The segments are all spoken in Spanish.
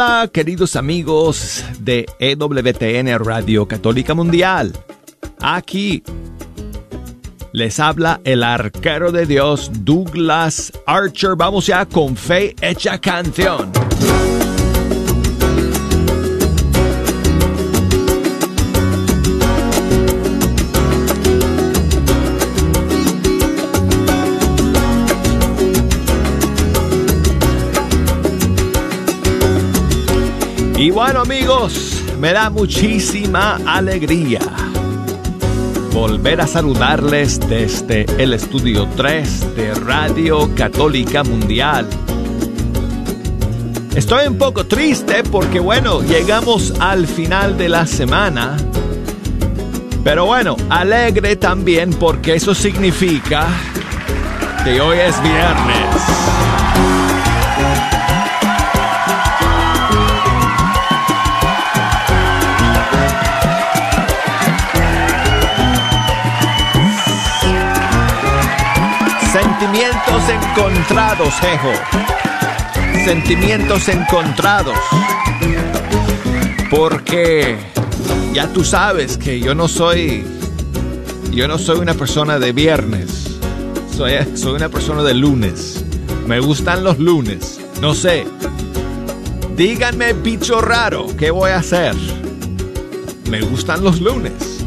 Hola, queridos amigos de EWTN Radio Católica Mundial. Aquí les habla el arquero de Dios, Douglas Archer. Vamos ya con fe hecha canción. Y bueno amigos, me da muchísima alegría volver a saludarles desde el estudio 3 de Radio Católica Mundial. Estoy un poco triste porque bueno, llegamos al final de la semana. Pero bueno, alegre también porque eso significa que hoy es viernes. Encontrados, Jejo. Sentimientos encontrados. Porque ya tú sabes que yo no soy. Yo no soy una persona de viernes. Soy, soy una persona de lunes. Me gustan los lunes. No sé. Díganme, bicho raro, ¿qué voy a hacer? Me gustan los lunes.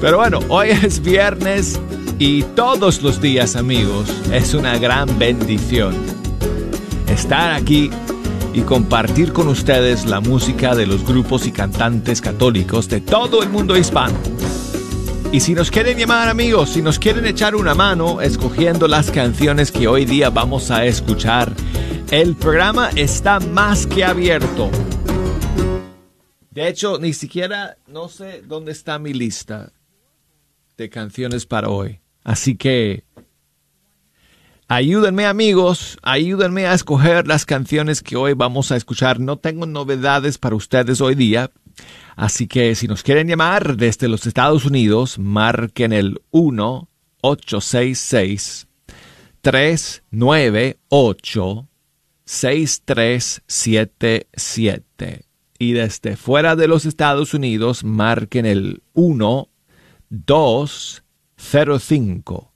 Pero bueno, hoy es viernes y todos los días amigos es una gran bendición estar aquí y compartir con ustedes la música de los grupos y cantantes católicos de todo el mundo hispano. Y si nos quieren llamar amigos, si nos quieren echar una mano escogiendo las canciones que hoy día vamos a escuchar, el programa está más que abierto. De hecho, ni siquiera no sé dónde está mi lista de canciones para hoy. Así que ayúdenme amigos, ayúdenme a escoger las canciones que hoy vamos a escuchar. No tengo novedades para ustedes hoy día. Así que si nos quieren llamar desde los Estados Unidos, marquen el 1 866 398 6377 y desde fuera de los Estados Unidos marquen el 1 2 05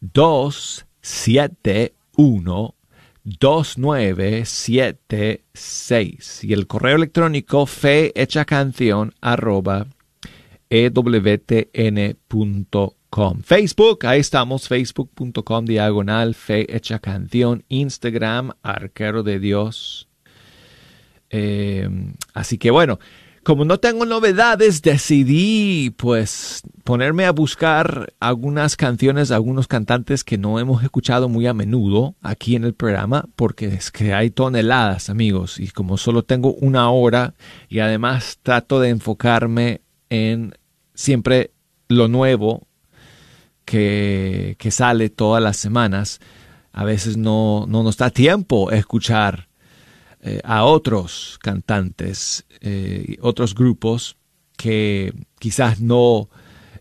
271 2976 y el correo electrónico fe canción arroba ewtn.com. Facebook, ahí estamos, facebook.com diagonal fe hecha canción, Instagram, arquero de Dios. Eh, así que bueno, como no tengo novedades, decidí pues ponerme a buscar algunas canciones, algunos cantantes que no hemos escuchado muy a menudo aquí en el programa, porque es que hay toneladas, amigos, y como solo tengo una hora y además trato de enfocarme en siempre lo nuevo que, que sale todas las semanas, a veces no, no nos da tiempo escuchar eh, a otros cantantes, eh, otros grupos que quizás no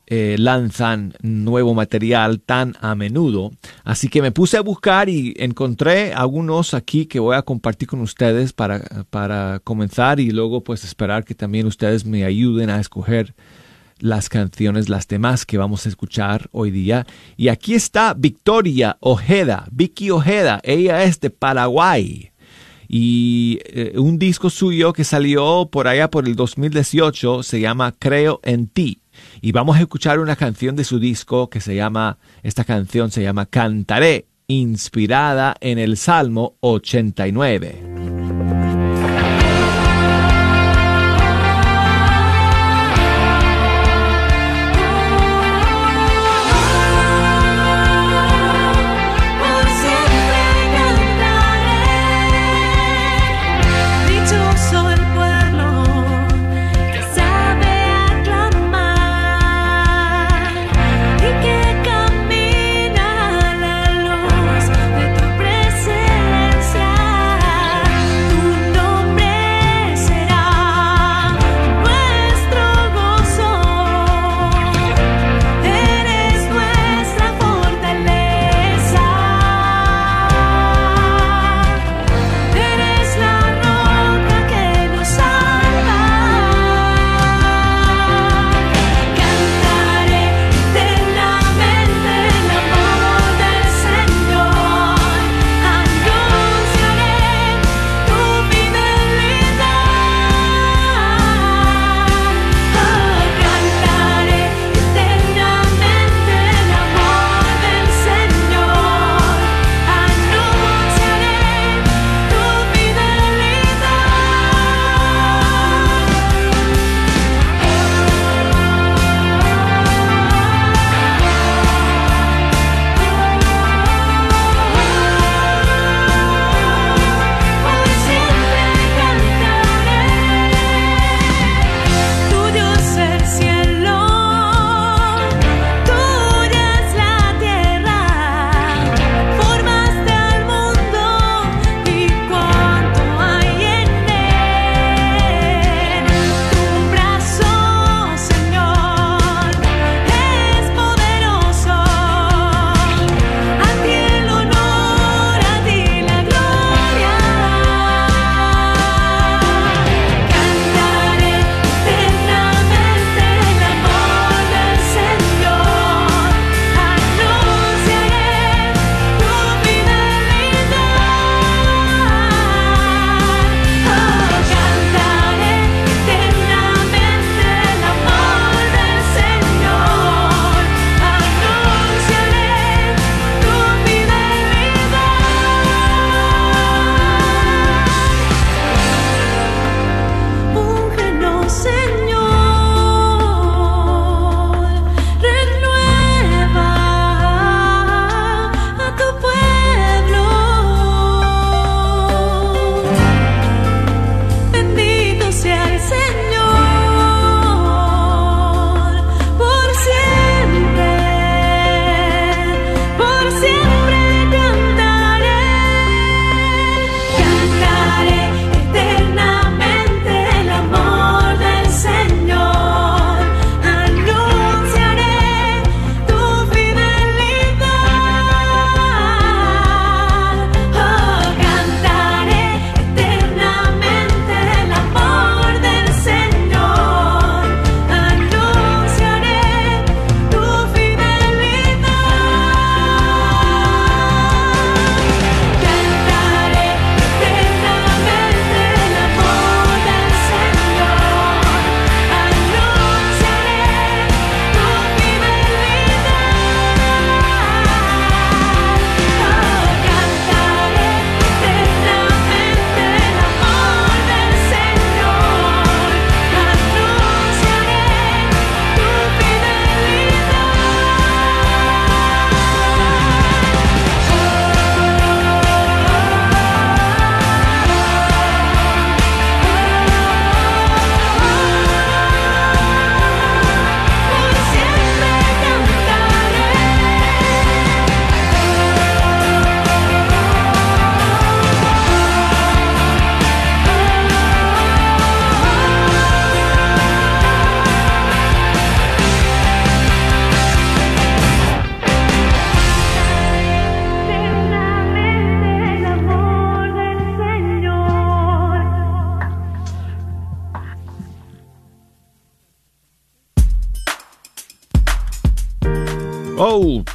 eh, lanzan nuevo material tan a menudo. Así que me puse a buscar y encontré algunos aquí que voy a compartir con ustedes para, para comenzar y luego pues esperar que también ustedes me ayuden a escoger las canciones, las demás que vamos a escuchar hoy día. Y aquí está Victoria Ojeda, Vicky Ojeda, ella es de Paraguay y eh, un disco suyo que salió por allá por el 2018 se llama Creo en ti. Y vamos a escuchar una canción de su disco que se llama, esta canción se llama Cantaré, inspirada en el Salmo 89.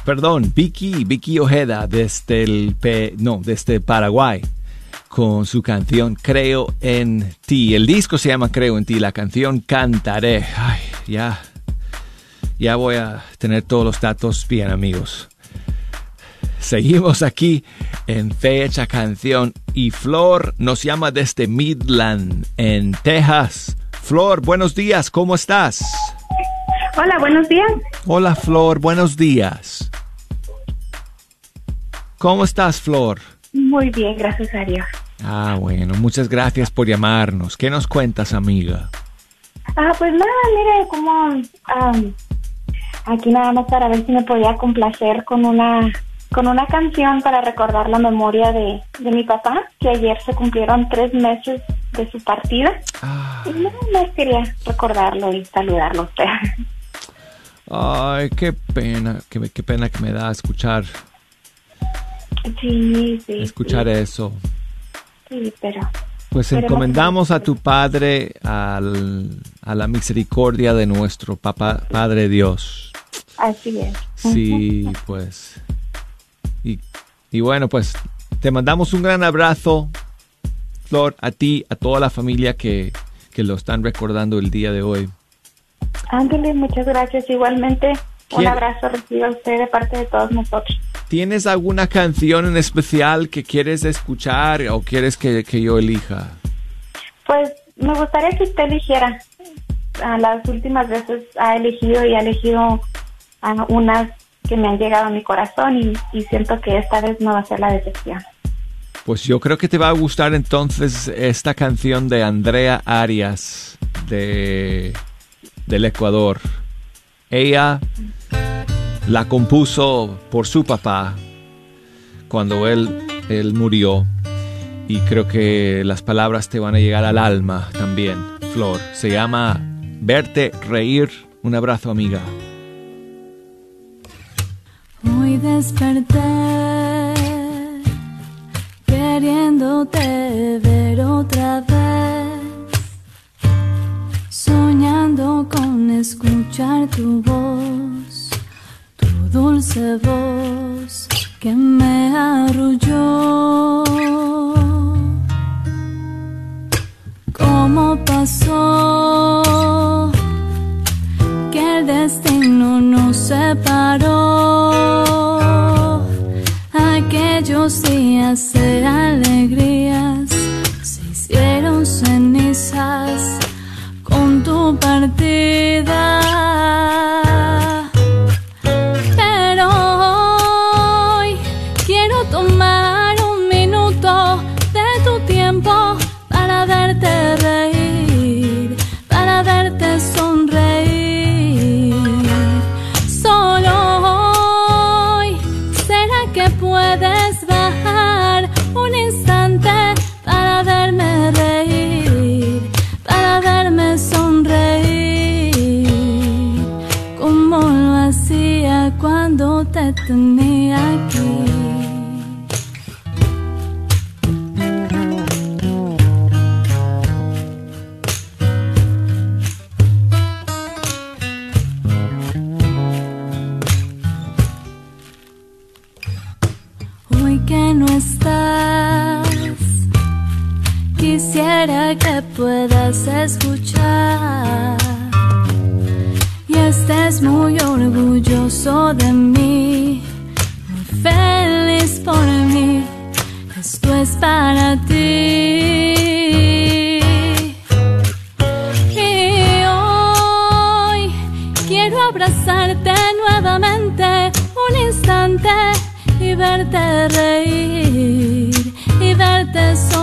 Perdón, Vicky, Vicky Ojeda desde el no, desde Paraguay con su canción Creo en ti. El disco se llama Creo en ti, la canción Cantaré. Ay, ya ya voy a tener todos los datos bien, amigos. Seguimos aquí en Fecha Canción y Flor nos llama desde Midland, en Texas. Flor, buenos días, ¿cómo estás? Hola, buenos días. Hola, Flor, buenos días. ¿Cómo estás, Flor? Muy bien, gracias a Dios. Ah, bueno, muchas gracias por llamarnos. ¿Qué nos cuentas, amiga? Ah, pues nada, mire, como aquí nada más para ver si me podía complacer con una con una canción para recordar la memoria de, de mi papá, que ayer se cumplieron tres meses de su partida. Ah. Y nada más quería recordarlo y saludarlo a usted. Ay, qué pena, qué, qué pena que me da escuchar. Sí, sí. Escuchar eso. Sí, pero... Pues encomendamos a tu Padre al, a la misericordia de nuestro Papá, Padre Dios. Así es. Sí, pues. Y, y bueno, pues te mandamos un gran abrazo, Flor, a ti, a toda la familia que, que lo están recordando el día de hoy. Ángel, muchas gracias. Igualmente, un abrazo recibo a usted de parte de todos nosotros. ¿Tienes alguna canción en especial que quieres escuchar o quieres que, que yo elija? Pues me gustaría que usted eligiera. A las últimas veces ha elegido y ha elegido a unas que me han llegado a mi corazón y, y siento que esta vez no va a ser la decepción. Pues yo creo que te va a gustar entonces esta canción de Andrea Arias de del Ecuador. Ella la compuso por su papá cuando él, murió y creo que las palabras te van a llegar al alma también, Flor. Se llama Verte Reír. Un abrazo, amiga. Hoy desperté queriéndote tu voz, tu dulce voz que me arrulló. ¿Cómo pasó que el destino nos separó? Aquellos días de alegrías verte reír y verte.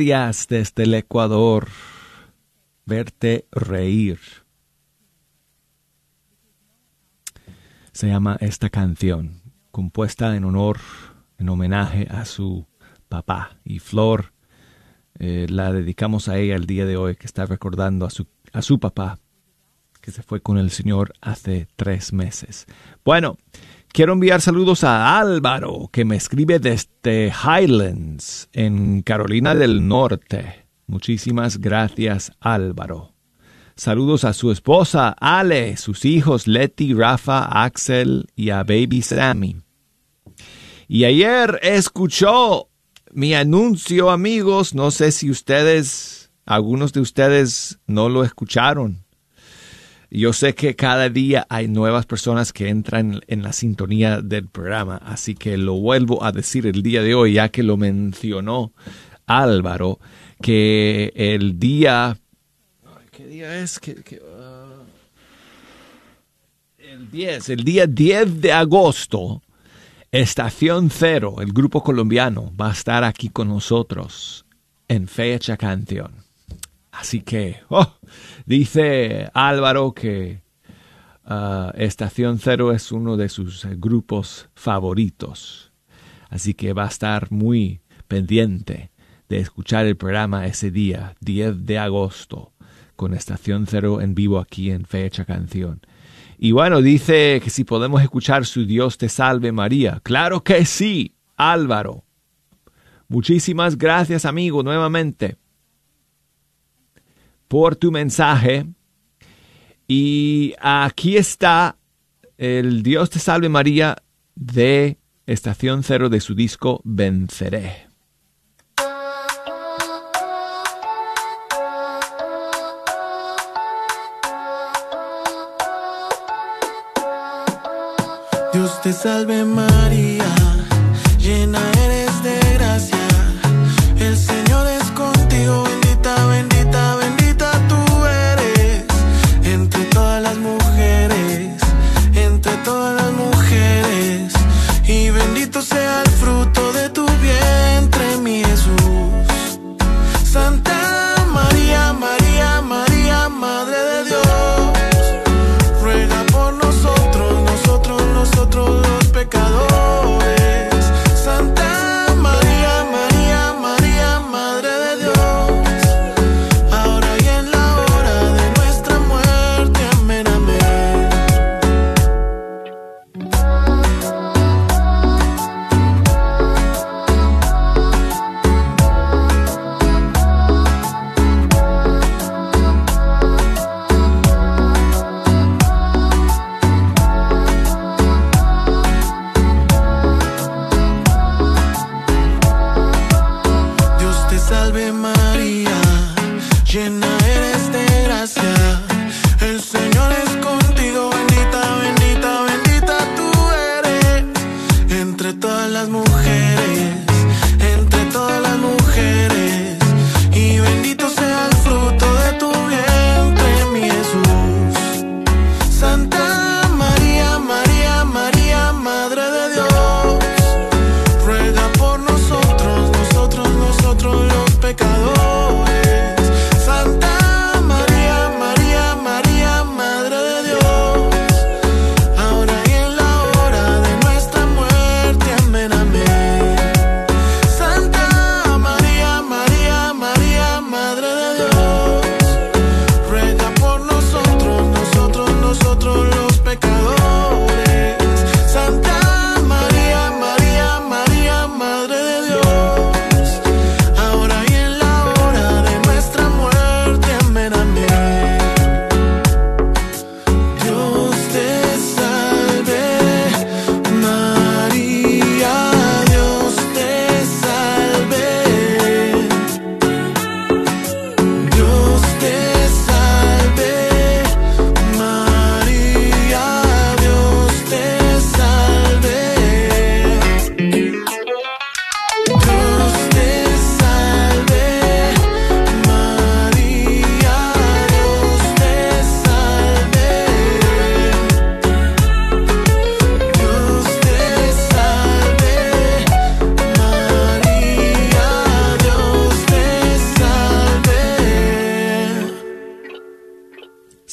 Arias desde el Ecuador. Verte reír. Se llama esta canción, compuesta en honor, en homenaje a su papá. Y Flor eh, la dedicamos a ella el día de hoy, que está recordando a su, a su papá, que se fue con el Señor hace tres meses. Bueno, Quiero enviar saludos a Álvaro, que me escribe desde Highlands, en Carolina del Norte. Muchísimas gracias, Álvaro. Saludos a su esposa, Ale, sus hijos, Letty, Rafa, Axel y a Baby Sammy. Y ayer escuchó mi anuncio, amigos. No sé si ustedes, algunos de ustedes no lo escucharon. Yo sé que cada día hay nuevas personas que entran en la sintonía del programa, así que lo vuelvo a decir el día de hoy, ya que lo mencionó Álvaro, que el día... ¿Qué día es? Uh, el 10, el día 10 de agosto, Estación Cero, el grupo colombiano, va a estar aquí con nosotros en Fecha Canción. Así que, oh, dice Álvaro que uh, Estación Cero es uno de sus grupos favoritos. Así que va a estar muy pendiente de escuchar el programa ese día, 10 de agosto, con Estación Cero en vivo aquí en Fecha Canción. Y bueno, dice que si podemos escuchar su Dios te salve María. Claro que sí, Álvaro. Muchísimas gracias, amigo, nuevamente por tu mensaje. Y aquí está el Dios te salve María de Estación Cero de su disco Venceré. Dios te salve María, llena mujeres, y bendito sea el fruto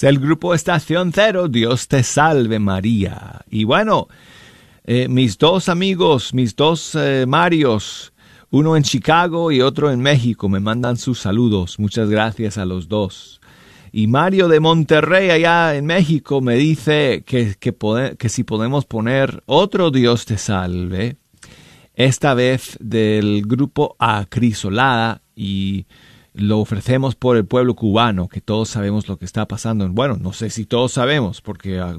El grupo Estación Cero, Dios te salve María. Y bueno, eh, mis dos amigos, mis dos eh, Marios, uno en Chicago y otro en México, me mandan sus saludos. Muchas gracias a los dos. Y Mario de Monterrey, allá en México, me dice que, que, que si podemos poner otro Dios te salve, esta vez del grupo Acrisolada y lo ofrecemos por el pueblo cubano, que todos sabemos lo que está pasando. Bueno, no sé si todos sabemos, porque ah,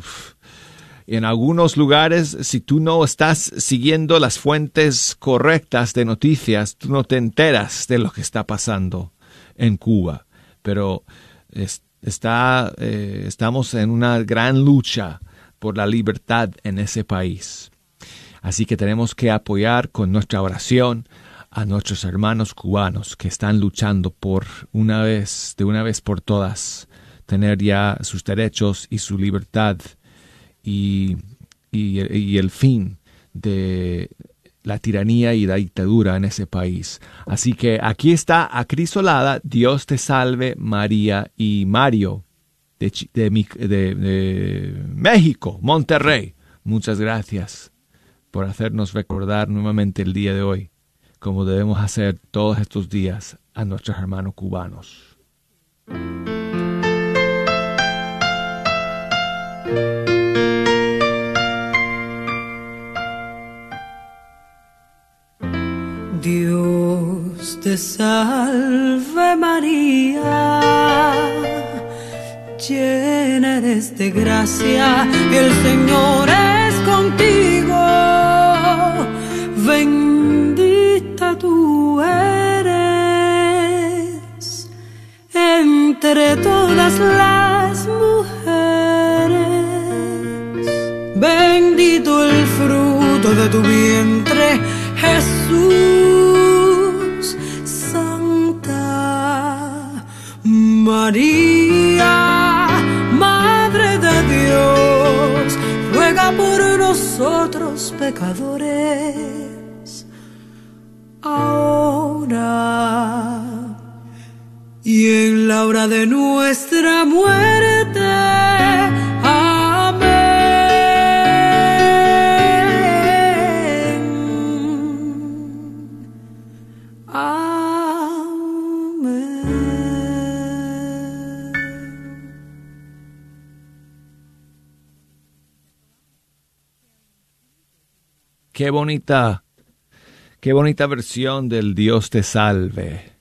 en algunos lugares, si tú no estás siguiendo las fuentes correctas de noticias, tú no te enteras de lo que está pasando en Cuba. Pero está, eh, estamos en una gran lucha por la libertad en ese país. Así que tenemos que apoyar con nuestra oración a nuestros hermanos cubanos que están luchando por una vez, de una vez por todas, tener ya sus derechos y su libertad y, y, el fin de la tiranía y la dictadura en ese país. Así que aquí está acrisolada, Dios te salve María y Mario de, de, de México, Monterrey. Muchas gracias por hacernos recordar nuevamente el día de hoy como debemos hacer todos estos días a nuestros hermanos cubanos. Dios te salve María, llena eres de gracia, el Señor es contigo. Entre todas las mujeres. Bendito el fruto de tu vientre, Jesús. Santa María, Madre de Dios, ruega por nosotros pecadores ahora y en la hora de nuestra muerte. Amén. Amén. Qué bonita Qué bonita versión del Dios te salve,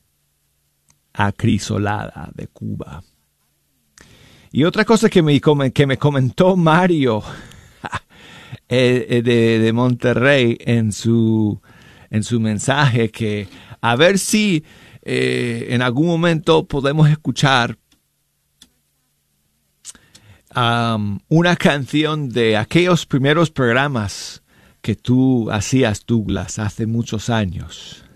acrisolada de Cuba. Y otra cosa que me, que me comentó Mario eh, eh, de, Monterrey en su, en su mensaje, que a ver si eh, en algún momento podemos escuchar una canción de aquellos primeros programas que tú hacías, Douglas, hace muchos años.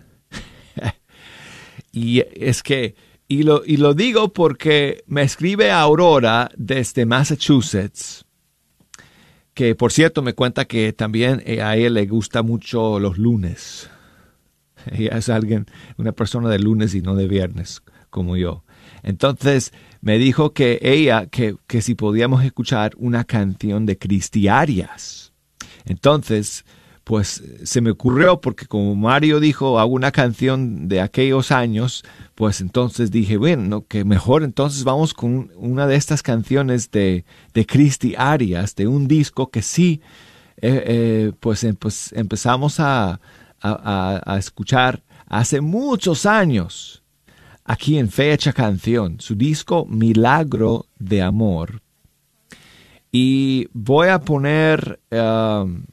Y es que, y lo, y lo digo porque me escribe Aurora desde Massachusetts, que por cierto me cuenta que también a ella le gusta mucho los lunes. Ella es alguien, una persona de lunes y no de viernes, como yo. Entonces me dijo que ella, que, que si podíamos escuchar una canción de Cristiarias entonces, pues se me ocurrió porque como Mario dijo, hago una canción de aquellos años, pues entonces dije, bueno, que mejor entonces vamos con una de estas canciones de, de Christy Arias, de un disco que sí, eh, eh, pues, pues, empezamos a, a, escuchar hace muchos años aquí en Fecha Canción, su disco Milagro de Amor. Y voy a poner um,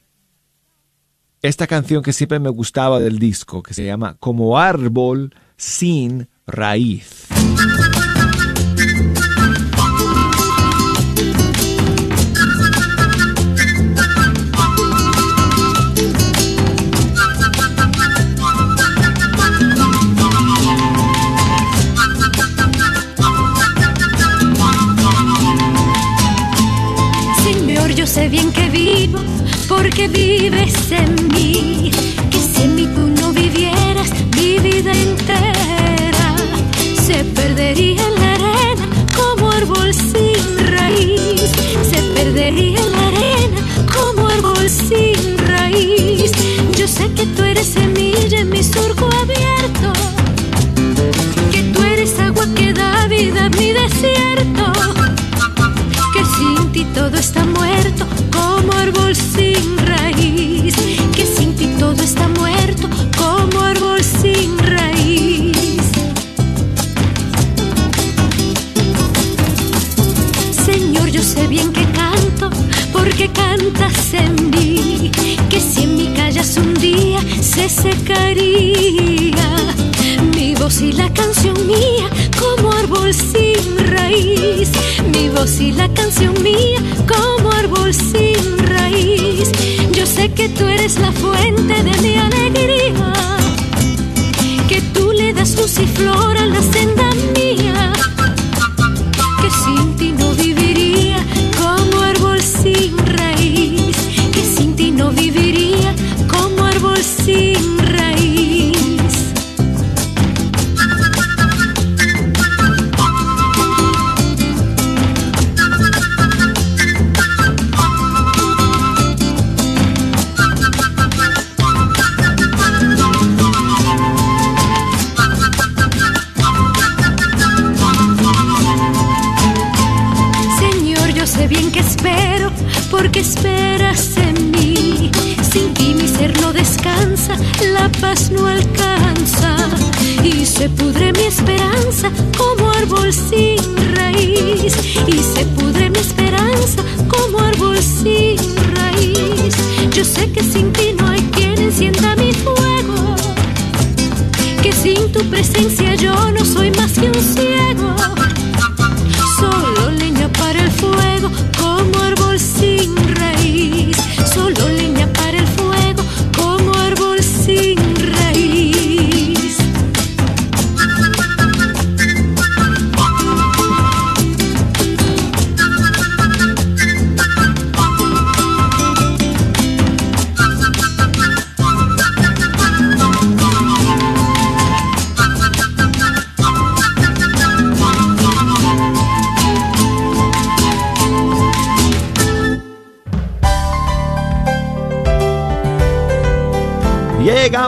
esta canción que siempre me gustaba del disco, que se llama Como árbol sin raíz. sé bien que vivo porque vives en mí. Un día se secaría mi voz y la canción mía como árbol sin raíz, mi voz y la canción mía como árbol sin raíz. Yo sé que tú eres la fuente de mi alegría, que tú le das luz y flor a la senda mía, que sin no viviría sin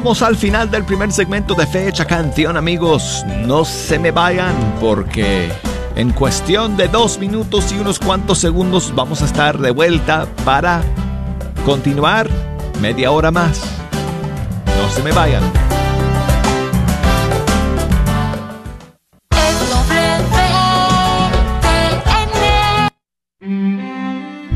Llegamos al final del primer segmento de Fecha Canción, amigos. No se me vayan porque en cuestión de dos minutos y unos cuantos segundos vamos a estar de vuelta para continuar media hora más. No se me vayan.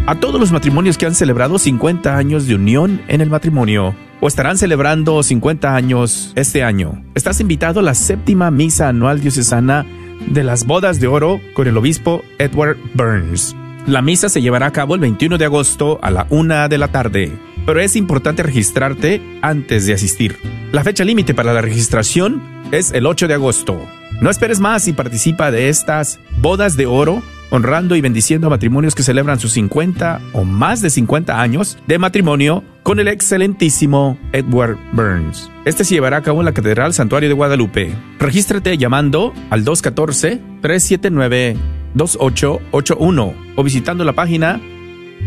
A todos los matrimonios que han celebrado 50 años de unión en el matrimonio o estarán celebrando 50 años este año, estás invitado a la séptima misa anual diocesana de las bodas de oro con el obispo Edward Burns. La misa se llevará a cabo el 21 de agosto a la 1 de la tarde, pero es importante registrarte antes de asistir. La fecha límite para la registración es el 8 de agosto. No esperes más y participa de estas bodas de oro honrando y bendiciendo a matrimonios que celebran sus 50 o más de 50 años de matrimonio con el excelentísimo Edward Burns. Este se llevará a cabo en la Catedral Santuario de Guadalupe. Regístrate llamando al 214-379-2881 o visitando la página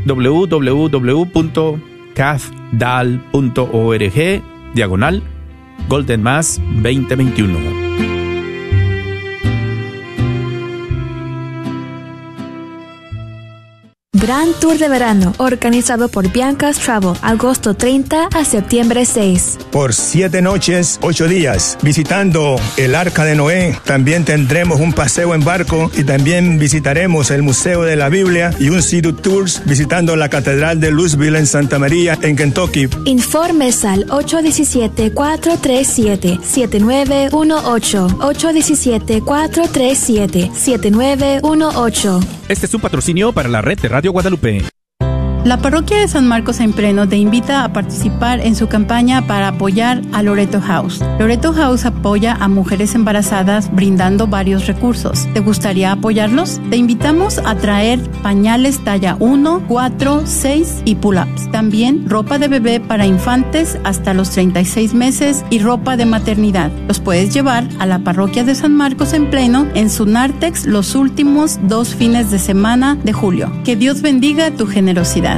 www.cathdal.org diagonal Golden Mass 2021. Gran Tour de Verano, organizado por Bianca's Travel, agosto 30 a septiembre 6. Por siete noches, ocho días, visitando el Arca de Noé. También tendremos un paseo en barco y también visitaremos el Museo de la Biblia y un City Tours visitando la Catedral de Louisville en Santa María, en Kentucky. Informes al 817-437-7918. 817-437-7918. Este es un patrocinio para la red de Radio Guadalupe. La parroquia de San Marcos en Pleno te invita a participar en su campaña para apoyar a Loreto House. Loreto House apoya a mujeres embarazadas brindando varios recursos. ¿Te gustaría apoyarlos? Te invitamos a traer pañales talla 1, 4, 6 y pull-ups. También ropa de bebé para infantes hasta los 36 meses y ropa de maternidad. Los puedes llevar a la parroquia de San Marcos en Pleno en Sunartex los últimos dos fines de semana de julio. Que Dios bendiga tu generosidad.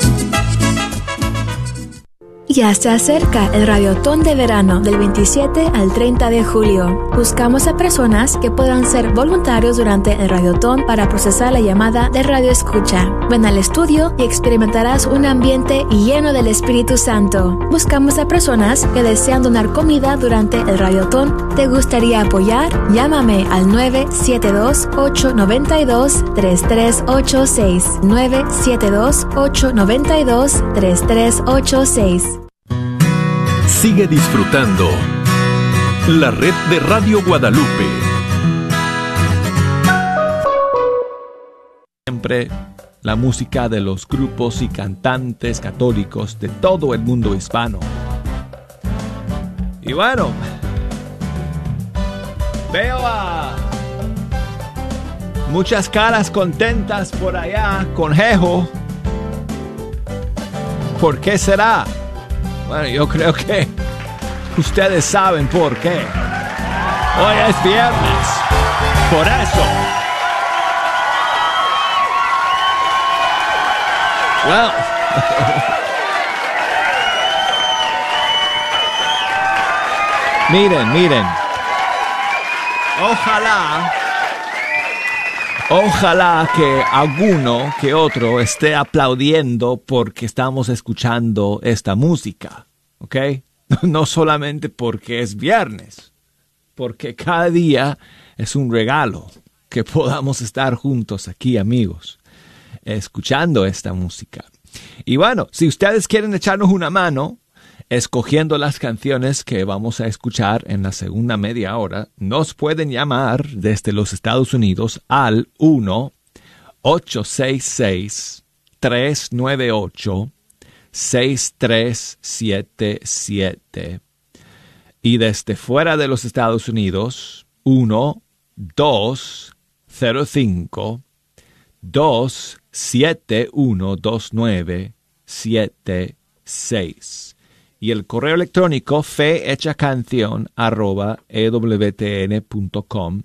Ya se acerca el Radiotón de verano del 27 al 30 de julio. Buscamos a personas que puedan ser voluntarios durante el Radiotón para procesar la llamada de Radio Escucha. Ven al estudio y experimentarás un ambiente lleno del Espíritu Santo. Buscamos a personas que desean donar comida durante el Radiotón. ¿Te gustaría apoyar? Llámame al 972-892-3386. 972-892-3386. Sigue disfrutando la red de Radio Guadalupe. Siempre la música de los grupos y cantantes católicos de todo el mundo hispano. Y bueno, veo a muchas caras contentas por allá con Jejo. ¿Por qué será? Bueno, yo creo que ustedes saben por qué. Hoy es viernes. Por eso. Well. miren, miren. Ojalá. Ojalá que alguno que otro esté aplaudiendo porque estamos escuchando esta música, ¿ok? No solamente porque es viernes, porque cada día es un regalo que podamos estar juntos aquí, amigos, escuchando esta música. Y bueno, si ustedes quieren echarnos una mano, escogiendo las canciones que vamos a escuchar en la segunda media hora, nos pueden llamar desde los Estados Unidos al 1 866 398 6377 y desde fuera de los Estados Unidos 1 205 271 2976 y el correo electrónico fehechacanción arroba ewtn.com.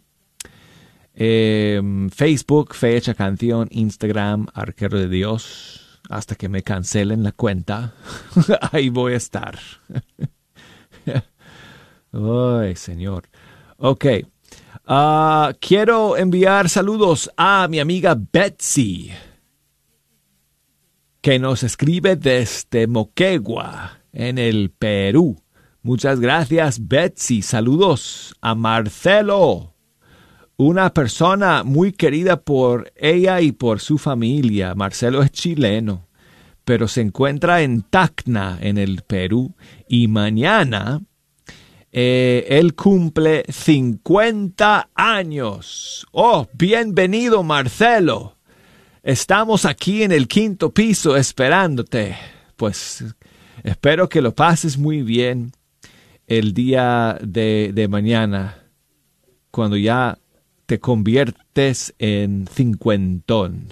Em, Facebook, Fecha Canción, Instagram, Arquero de Dios, hasta que me cancelen la cuenta. Ahí voy a estar. Ay, Señor. Ok. Ah, quiero enviar saludos a mi amiga Betsy, que nos escribe desde Moquegua en el Perú. Muchas gracias, Betsy. Saludos a Marcelo, una persona muy querida por ella y por su familia. Marcelo es chileno, pero se encuentra en Tacna, en el Perú, y mañana eh, él cumple 50 años. Oh, bienvenido, Marcelo. Estamos aquí en el quinto piso esperándote. Pues Espero que lo pases muy bien el día de, mañana, cuando ya te conviertes en cincuentón.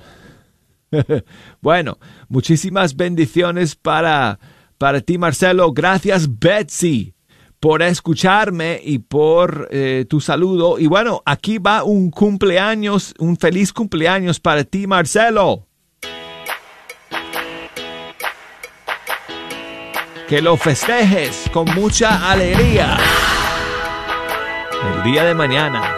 bueno, muchísimas bendiciones para, para ti, Marcelo. Gracias, Betsy, por escucharme y por eh, tu saludo. Y bueno, aquí va un cumpleaños, un feliz cumpleaños para ti, Marcelo. Que lo festejes con mucha alegría el día de mañana.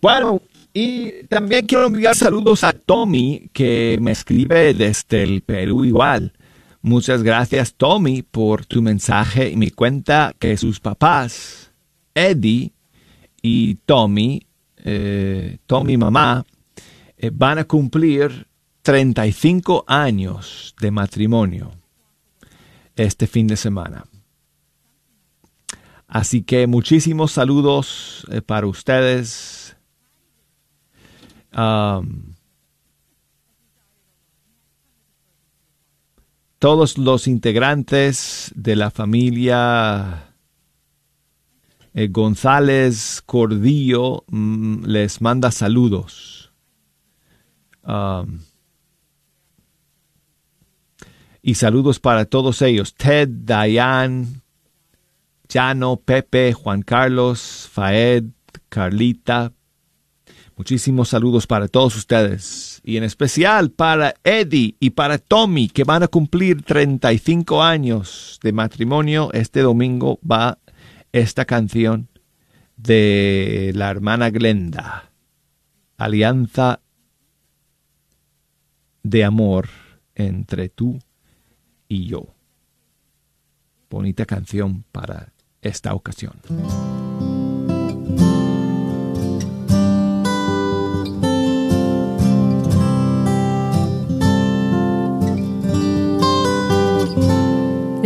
Bueno, y también quiero enviar saludos a Tommy, que me escribe desde el Perú igual. Muchas gracias, Tommy, por tu mensaje y me cuenta que sus papás, Eddie y Tommy, eh, Tommy mamá, eh, van a cumplir 35 años de matrimonio este fin de semana. Así que muchísimos saludos eh, para ustedes. Um, todos los integrantes de la familia eh, González Cordillo mm, les manda saludos. Um, y saludos para todos ellos. Ted, Diane, Jano, Pepe, Juan Carlos, Faed, Carlita. Muchísimos saludos para todos ustedes. Y en especial para Eddie y para Tommy, que van a cumplir 35 años de matrimonio. Este domingo va esta canción de la hermana Glenda. Alianza de amor entre tú y yo. Bonita canción para esta ocasión.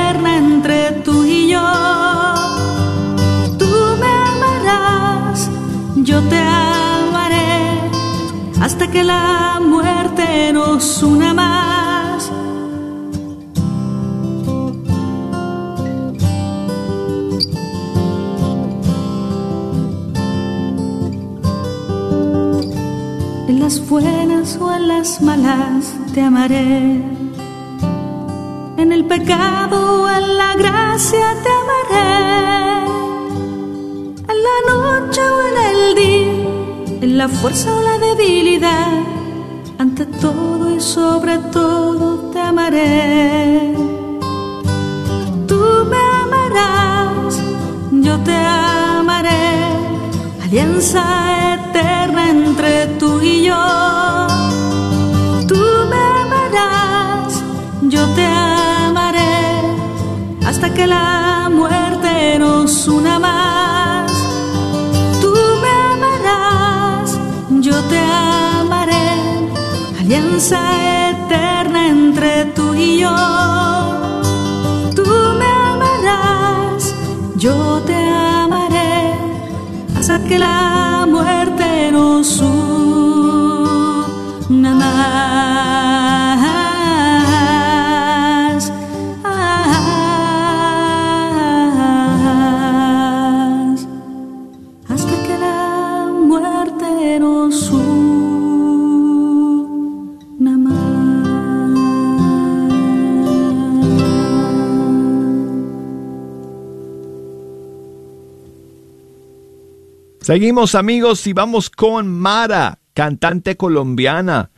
entre tú y yo. Tú me amarás, yo te amaré, hasta que la muerte nos una más. En las buenas o en las malas te amaré. En el pecado o en la gracia te amaré. En la noche o en el día, en la fuerza o la debilidad, ante todo y sobre todo te amaré. Tú me amarás, yo te amaré, alianza eterna entre tú y yo. Tú me amarás, yo te hasta que la muerte nos una más. Tú me amarás, yo te amaré, alianza eterna entre tú y yo. Tú me amarás, yo te amaré, hasta que la muerte nos una más. Seguimos amigos y vamos con Mara, cantante colombiana.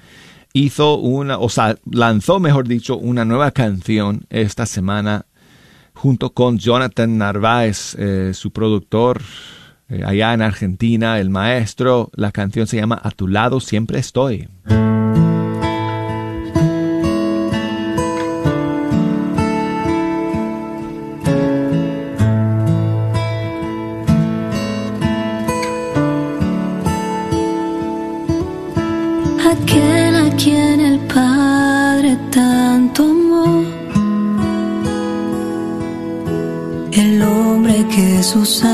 Hizo una, o sea, lanzó, mejor dicho, una nueva canción esta semana junto con Jonathan Narváez, eh, su productor eh, allá en Argentina, el maestro. La canción se llama A tu lado siempre estoy. Hombre que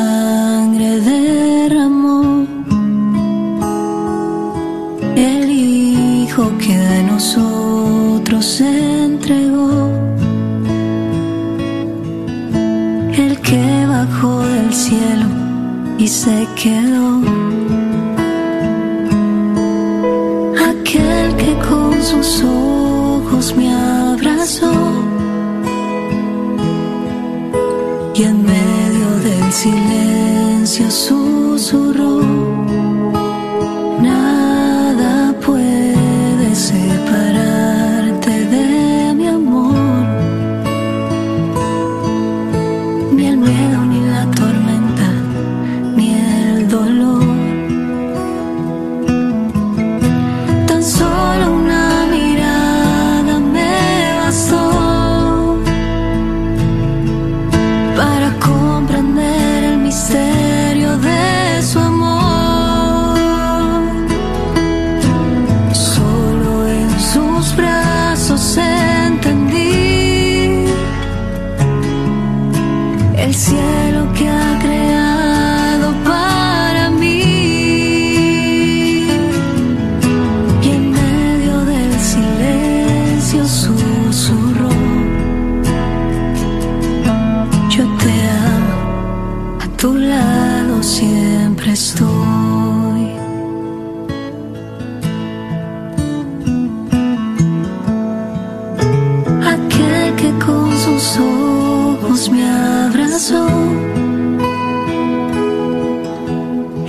con sus ojos me abrazó.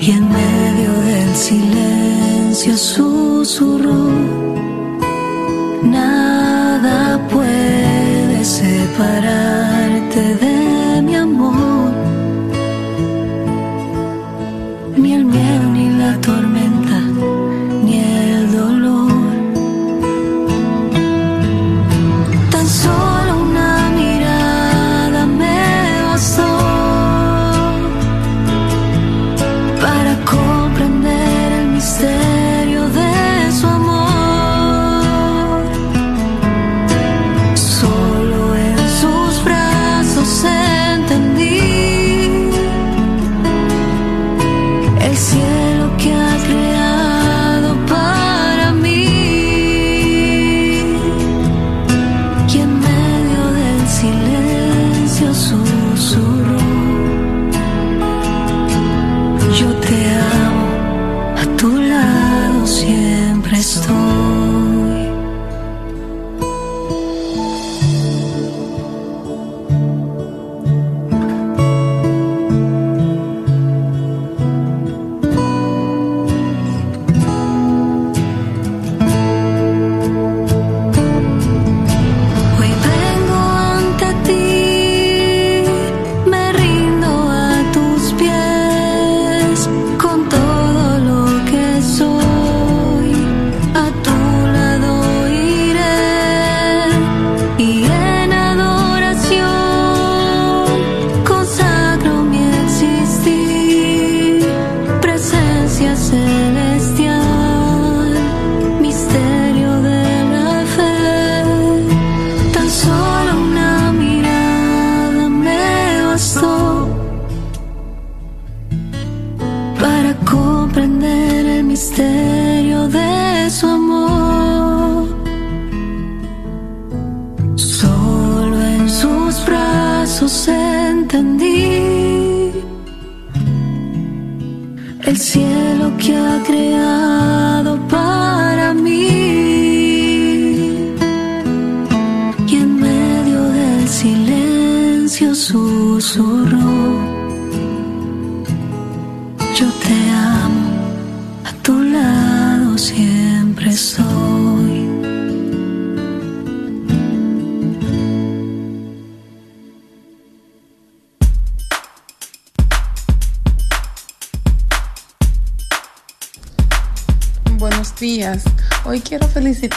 Y en medio del silencio susurró, nada puede separarte de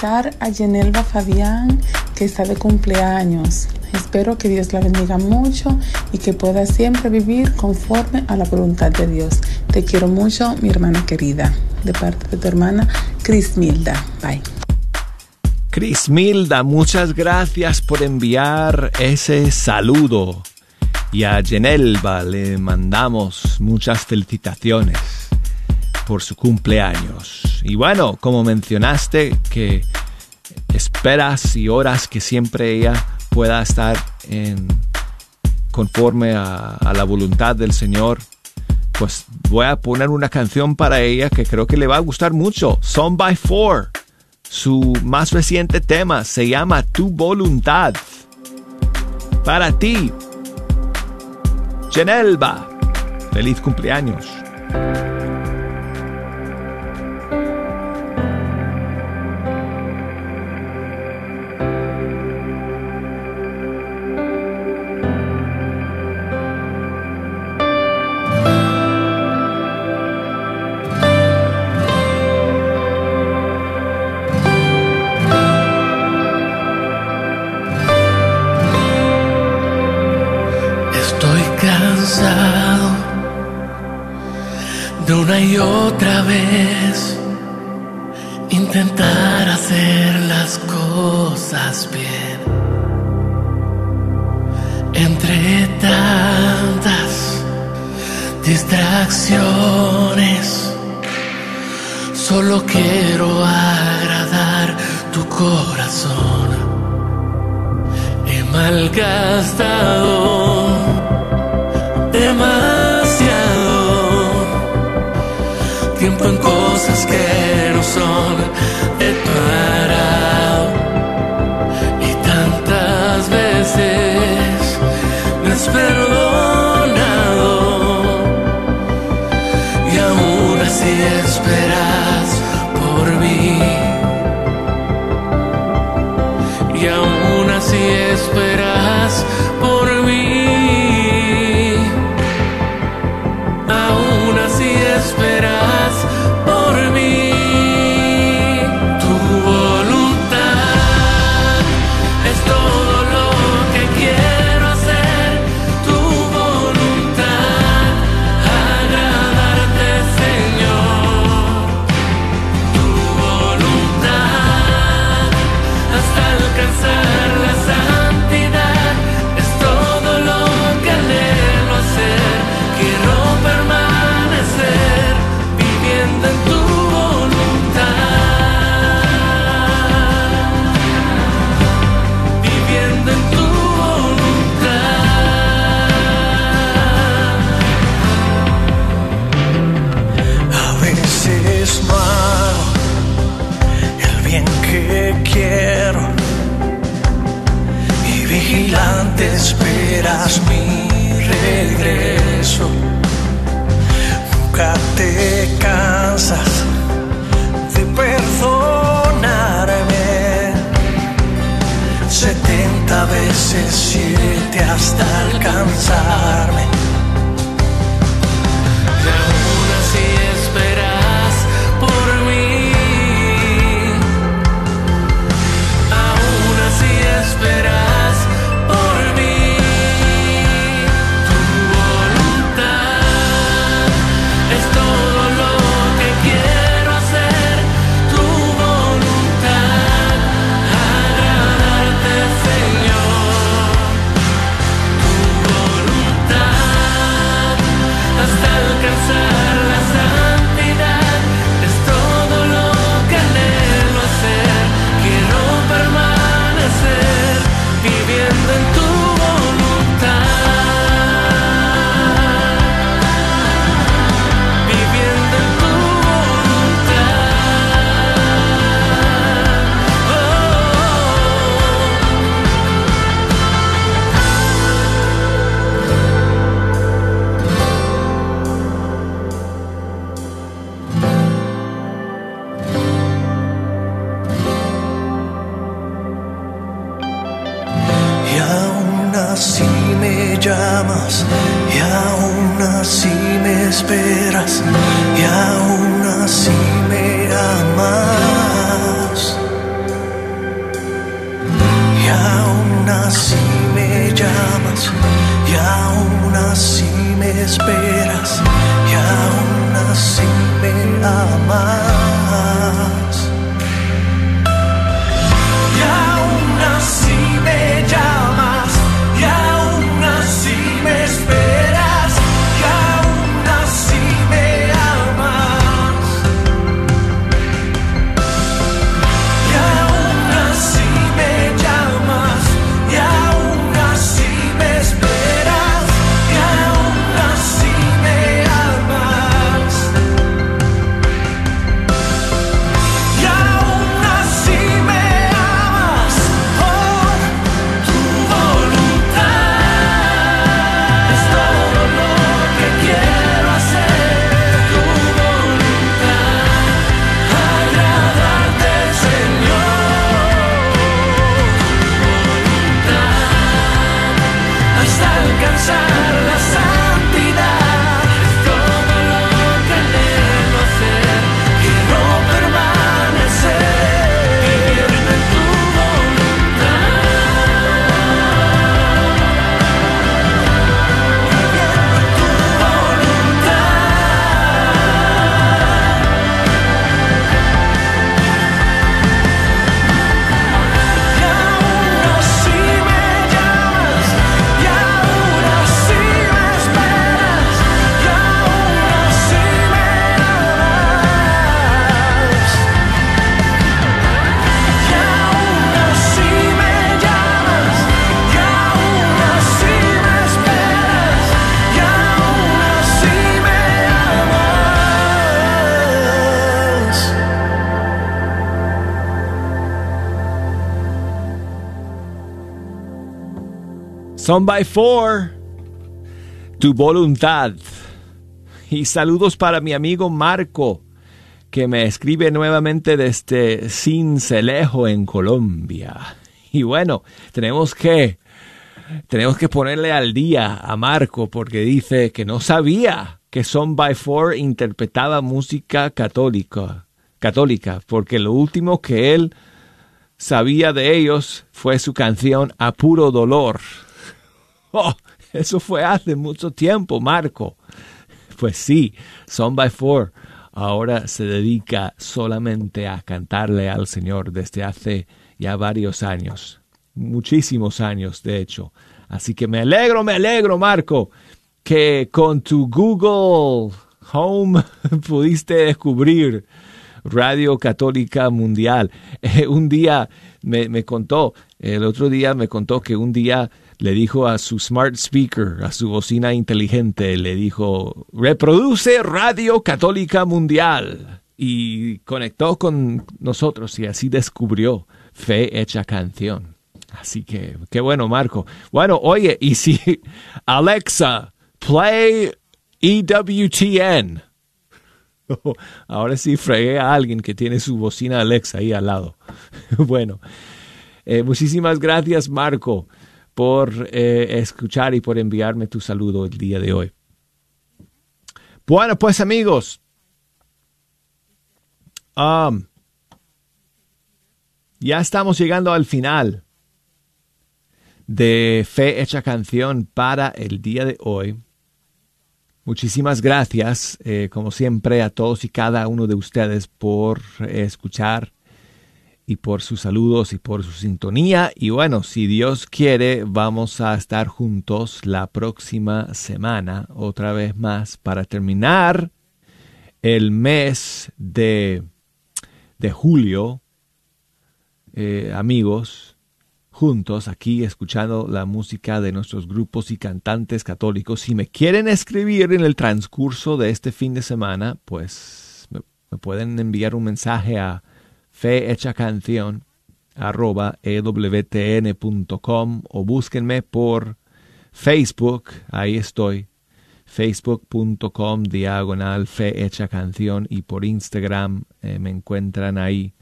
a Yenelva Fabián, que está de cumpleaños. Espero que Dios la bendiga mucho y que pueda siempre vivir conforme a la voluntad de Dios. Te quiero mucho, mi hermana querida, de parte de tu hermana Cris Milda. Bye. Cris Milda, muchas gracias por enviar ese saludo. Y a Yenelva le mandamos muchas felicitaciones por su cumpleaños. Y bueno, como mencionaste, que esperas y horas que siempre ella pueda estar en, conforme a, la voluntad del Señor, pues voy a poner una canción para ella que creo que le va a gustar mucho, Song by Four. Su más reciente tema se llama Tu Voluntad. Para ti, Genelba, feliz cumpleaños. entre tantas distracciones. Solo quiero agradar tu corazón. He malgastado Son by Four, tu voluntad. Y saludos para mi amigo Marco, que me escribe nuevamente desde Cincelejo en Colombia. Y bueno, tenemos que tenemos que ponerle al día a Marco porque dice que no sabía que Son by Four interpretaba música católica, católica, porque lo último que él sabía de ellos fue su canción A puro dolor. Oh, eso fue hace mucho tiempo, Marco. Pues sí, Son by Four ahora se dedica solamente a cantarle al Señor desde hace ya varios años, muchísimos años de hecho. Así que me alegro, me alegro, Marco, que con tu Google Home pudiste descubrir Radio Católica Mundial. Un día me contó, el otro día me contó que un día le dijo a su smart speaker, a su bocina inteligente, le dijo, reproduce Radio Católica Mundial. Y conectó con nosotros y así descubrió Fe Hecha Canción. Así que, qué bueno, Marco. Bueno, oye, y si Alexa, play EWTN. Ahora sí fregué a alguien que tiene su bocina Alexa ahí al lado. Bueno, eh, muchísimas gracias, Marco por eh, escuchar y por enviarme tu saludo el día de hoy. Bueno, pues amigos, um, ya estamos llegando al final de Fe Hecha Canción para el día de hoy. Muchísimas gracias, eh, como siempre, a todos y cada uno de ustedes por escuchar y por sus saludos y por su sintonía. Y bueno, si Dios quiere, vamos a estar juntos la próxima semana, otra vez más, para terminar el mes de, de julio, eh, amigos, juntos aquí escuchando la música de nuestros grupos y cantantes católicos. Si me quieren escribir en el transcurso de este fin de semana, pues me pueden enviar un mensaje a fe canción arroba ewtn.com o búsquenme por Facebook, ahí estoy, facebook.com diagonal fe hecha canción y por Instagram eh, me encuentran ahí,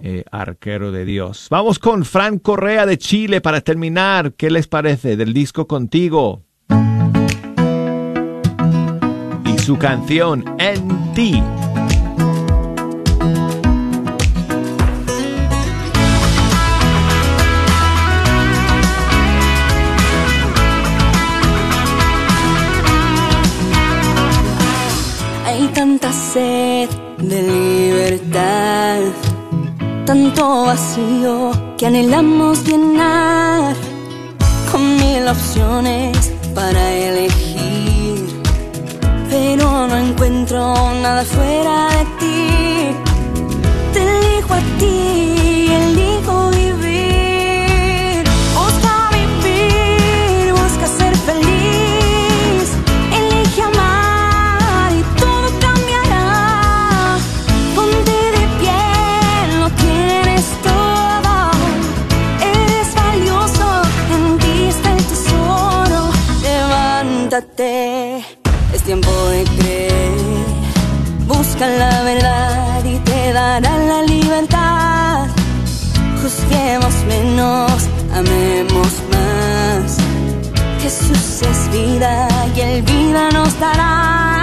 eh, arquero de Dios. Vamos con Fran Correa de Chile para terminar. ¿Qué les parece del disco contigo? Y su canción En ti. Tanta sed de libertad, tanto vacío que anhelamos llenar con mil opciones para elegir, pero no encuentro nada fuera de ti. Te elijo a ti, menos, amemos más. Jesús es vida y el vida nos dará.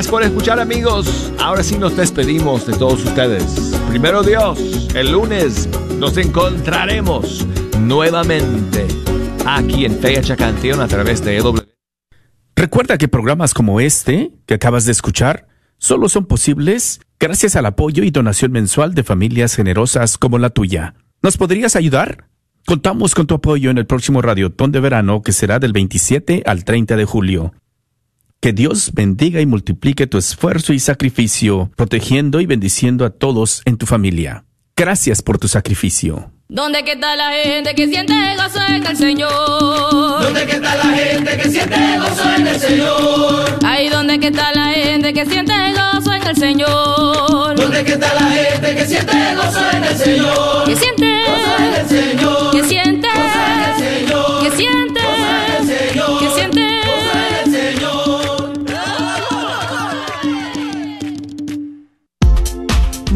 Gracias por escuchar amigos. Ahora sí nos despedimos de todos ustedes. Primero Dios, el lunes nos encontraremos nuevamente aquí en Fecha Canción a través de EW. Recuerda que programas como este que acabas de escuchar solo son posibles gracias al apoyo y donación mensual de familias generosas como la tuya. ¿Nos podrías ayudar? Contamos con tu apoyo en el próximo Radiotón de Verano que será del 27 al 30 de julio. Que Dios bendiga y multiplique tu esfuerzo y sacrificio, protegiendo y bendiciendo a todos en tu familia. Gracias por tu sacrificio. ¿Dónde que está la gente que siente gozo en el Señor? ¿Dónde que está la gente que siente gozo en el Señor? Ahí donde que está la gente que siente gozo en el Señor. ¿Dónde que está la gente que siente gozo en el Señor? Que siente gozo en el Señor. Que siente gozo en el Señor. Que siente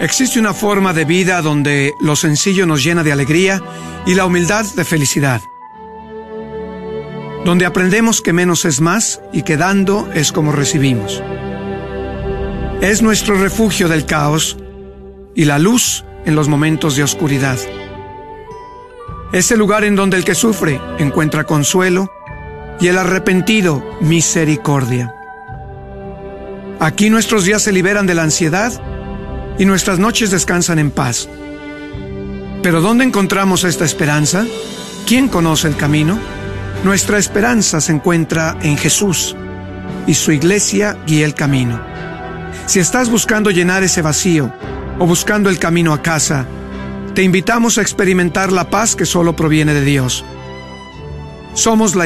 Existe una forma de vida donde lo sencillo nos llena de alegría y la humildad de felicidad. Donde aprendemos que menos es más y que dando es como recibimos. Es nuestro refugio del caos y la luz en los momentos de oscuridad. Es el lugar en donde el que sufre encuentra consuelo y el arrepentido misericordia. Aquí nuestros días se liberan de la ansiedad y nuestras noches descansan en paz. Pero ¿dónde encontramos esta esperanza? ¿Quién conoce el camino? Nuestra esperanza se encuentra en Jesús y su iglesia guía el camino. Si estás buscando llenar ese vacío o buscando el camino a casa, te invitamos a experimentar la paz que solo proviene de Dios. Somos la